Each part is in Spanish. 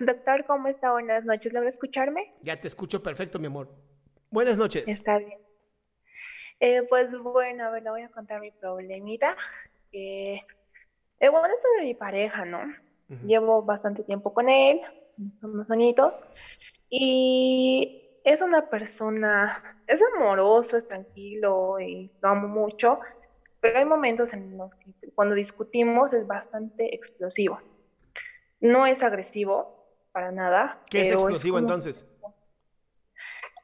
Doctor, ¿cómo está? Buenas noches. ¿Logra escucharme? Ya te escucho perfecto, mi amor. Buenas noches. Está bien. Eh, pues bueno, a ver, le voy a contar mi problemita. Eh, eh, bueno, es sobre mi pareja, ¿no? Llevo bastante tiempo con él, unos añitos, y es una persona, es amoroso, es tranquilo y lo amo mucho, pero hay momentos en los que cuando discutimos es bastante explosivo. No es agresivo, para nada. ¿Qué es explosivo como- entonces?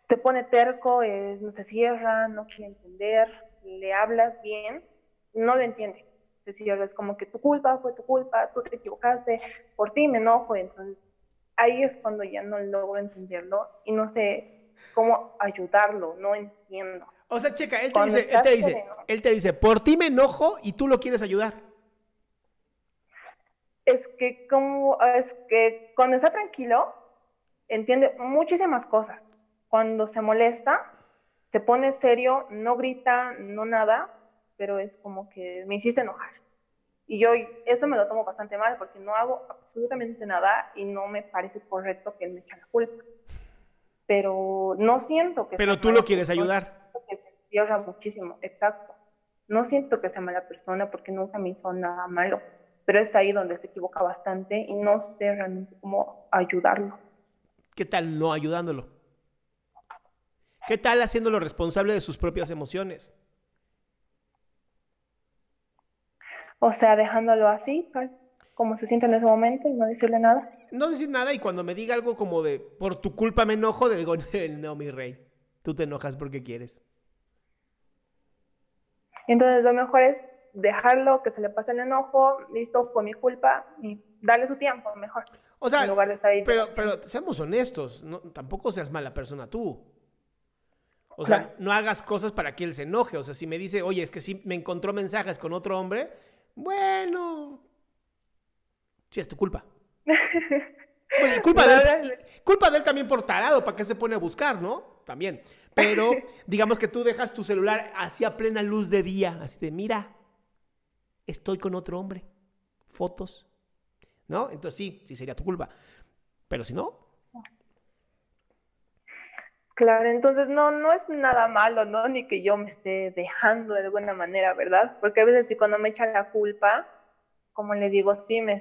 Se pone terco, eh, no se cierra, no quiere entender, le hablas bien, no lo entiende. Se cierra, es como que tu culpa fue tu culpa, tú te equivocaste, por ti me enojo, entonces ahí es cuando ya no logro entenderlo y no sé cómo ayudarlo, no entiendo. O sea, checa, él te Cuando dice, él te dice, sereno. él te dice, por ti me enojo y tú lo quieres ayudar. Es que como es que cuando está tranquilo entiende muchísimas cosas. Cuando se molesta, se pone serio, no grita, no nada, pero es como que me hiciste enojar. Y yo eso me lo tomo bastante mal porque no hago absolutamente nada y no me parece correcto que él me eche la culpa. Pero no siento que Pero tú lo quieres ayudar. cierra muchísimo, exacto. No siento que sea mala persona porque nunca me hizo nada malo, pero es ahí donde se equivoca bastante y no sé realmente cómo ayudarlo. ¿Qué tal no ayudándolo? ¿Qué tal haciéndolo responsable de sus propias emociones? O sea, dejándolo así, tal como se siente en ese momento y no decirle nada. No decir nada y cuando me diga algo como de, por tu culpa me enojo, le digo, no, mi rey, tú te enojas porque quieres. Entonces lo mejor es dejarlo, que se le pase el enojo, listo, fue mi culpa, y darle su tiempo mejor. O sea, En lugar de estar ahí pero, pero seamos honestos, no- tampoco seas mala persona tú. O sea, no hagas cosas para que él se enoje. O sea, si me dice, oye, es que sí me encontró mensajes con otro hombre, bueno, sí es tu culpa. Culpa, No, de no, él, y culpa de él también por tarado, ¿para qué se pone a buscar, no? También. Pero digamos que tú dejas tu celular así a plena luz de día, así de, mira, estoy con otro hombre, fotos, ¿no? Entonces sí, sí sería tu culpa. Pero si no, Claro, entonces no, no es nada malo, ¿no? Ni que yo me esté dejando de alguna manera, ¿verdad? Porque a veces si cuando me echan la culpa, como le digo, sí me,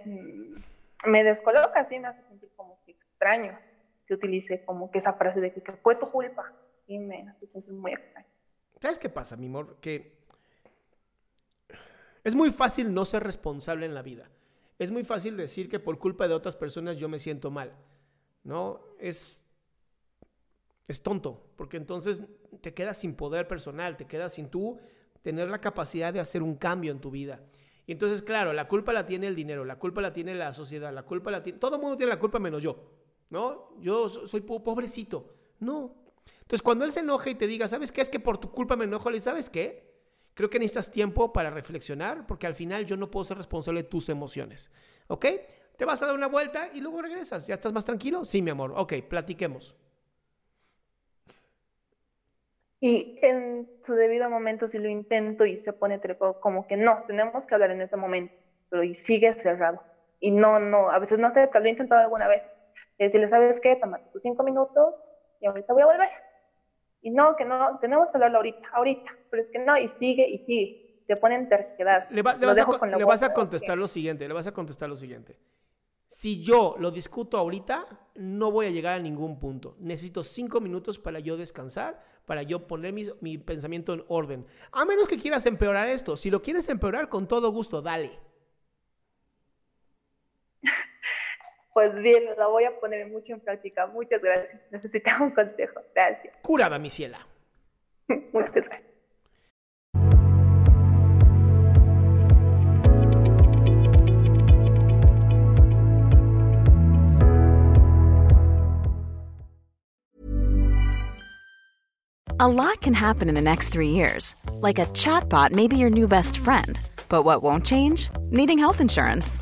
me descoloca, sí me hace sentir como que extraño que utilice como que esa frase de que, que fue tu culpa. Sí me hace sentir muy extraño. ¿sabes qué pasa, mi amor? Que es muy fácil no ser responsable en la vida. Es muy fácil decir que por culpa de otras personas yo me siento mal. ¿No? Es es tonto, porque entonces te quedas sin poder personal, te quedas sin tú tener la capacidad de hacer un cambio en tu vida. Y entonces, claro, la culpa la tiene el dinero, la culpa la tiene la sociedad, la culpa la tiene... Todo el mundo tiene la culpa menos yo, ¿no? Yo so- soy po- pobrecito. No. Entonces, cuando él se enoja y te diga, ¿sabes qué? Es que por tu culpa me enojo, le ¿sabes qué? Creo que necesitas tiempo para reflexionar porque al final yo no puedo ser responsable de tus emociones. ¿Ok? Te vas a dar una vuelta y luego regresas. ¿Ya estás más tranquilo? Sí, mi amor. Ok, platiquemos. Y en su debido momento, si lo intento y se pone teléfono, como que no, tenemos que hablar en este momento, pero y sigue cerrado. Y no, no, a veces no sé, lo he intentado alguna vez. Si le ¿sabes qué? Toma tus cinco minutos y ahorita voy a volver. Y no, que no, tenemos que hablarlo ahorita, ahorita. Pero es que no, y sigue, y sigue. Te ponen terquedad. Le, vas, a, le vas a contestar lo siguiente, le vas a contestar lo siguiente. Si yo lo discuto ahorita, no voy a llegar a ningún punto. Necesito cinco minutos para yo descansar, para yo poner mi, mi, pensamiento en orden. A menos que quieras empeorar esto. Si lo quieres empeorar, con todo gusto, dale. Pues bien, lo voy a poner mucho en práctica. Muchas gracias. Necesitaba un consejo. Gracias. Curada, mi ciela. Muchas gracias. A lot can happen in the next three years. Like a chatbot may be your new best friend. But what won't change? Needing health insurance.